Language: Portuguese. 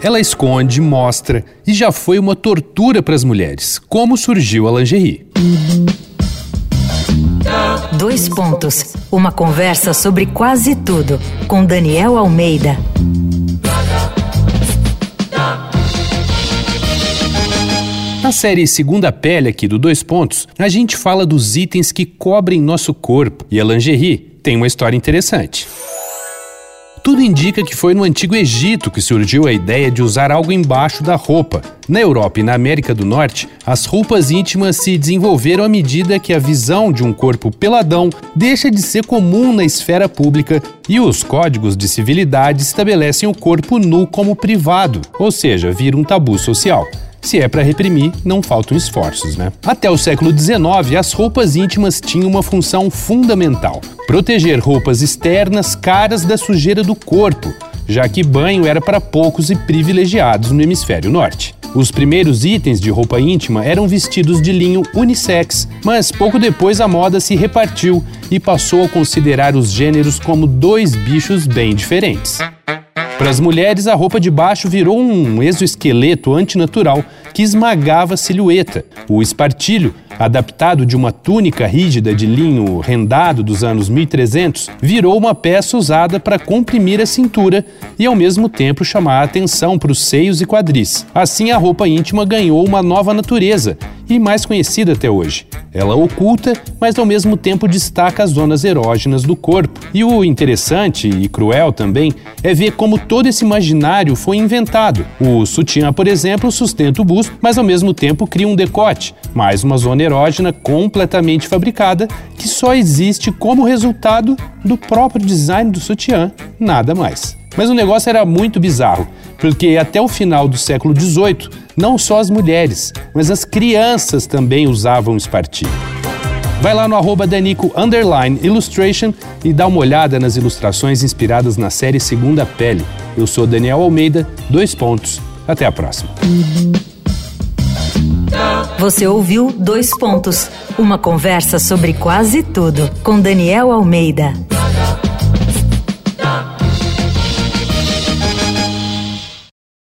Ela esconde, mostra e já foi uma tortura para as mulheres. Como surgiu a lingerie? Dois pontos. Uma conversa sobre quase tudo com Daniel Almeida. Na série Segunda Pele aqui do Dois Pontos, a gente fala dos itens que cobrem nosso corpo e a lingerie tem uma história interessante. Tudo indica que foi no Antigo Egito que surgiu a ideia de usar algo embaixo da roupa. Na Europa e na América do Norte, as roupas íntimas se desenvolveram à medida que a visão de um corpo peladão deixa de ser comum na esfera pública e os códigos de civilidade estabelecem o corpo nu como privado, ou seja, vira um tabu social. Se é para reprimir, não faltam esforços, né? Até o século XIX, as roupas íntimas tinham uma função fundamental: proteger roupas externas caras da sujeira do corpo, já que banho era para poucos e privilegiados no hemisfério norte. Os primeiros itens de roupa íntima eram vestidos de linho unissex, mas pouco depois a moda se repartiu e passou a considerar os gêneros como dois bichos bem diferentes. Para as mulheres, a roupa de baixo virou um exoesqueleto antinatural que esmagava a silhueta. O espartilho, adaptado de uma túnica rígida de linho rendado dos anos 1300, virou uma peça usada para comprimir a cintura e ao mesmo tempo chamar a atenção para os seios e quadris. Assim, a roupa íntima ganhou uma nova natureza e mais conhecida até hoje. Ela oculta, mas ao mesmo tempo destaca as zonas erógenas do corpo. E o interessante e cruel também é ver como todo esse imaginário foi inventado. O sutiã, por exemplo, sustenta o busto, mas ao mesmo tempo cria um decote, mais uma zona erógena completamente fabricada que só existe como resultado do próprio design do sutiã, nada mais. Mas o negócio era muito bizarro, porque até o final do século XVIII, não só as mulheres, mas as crianças também usavam espartilho. Vai lá no arroba Danico Illustration e dá uma olhada nas ilustrações inspiradas na série Segunda Pele. Eu sou Daniel Almeida, dois pontos. Até a próxima. Você ouviu Dois Pontos, uma conversa sobre quase tudo com Daniel Almeida.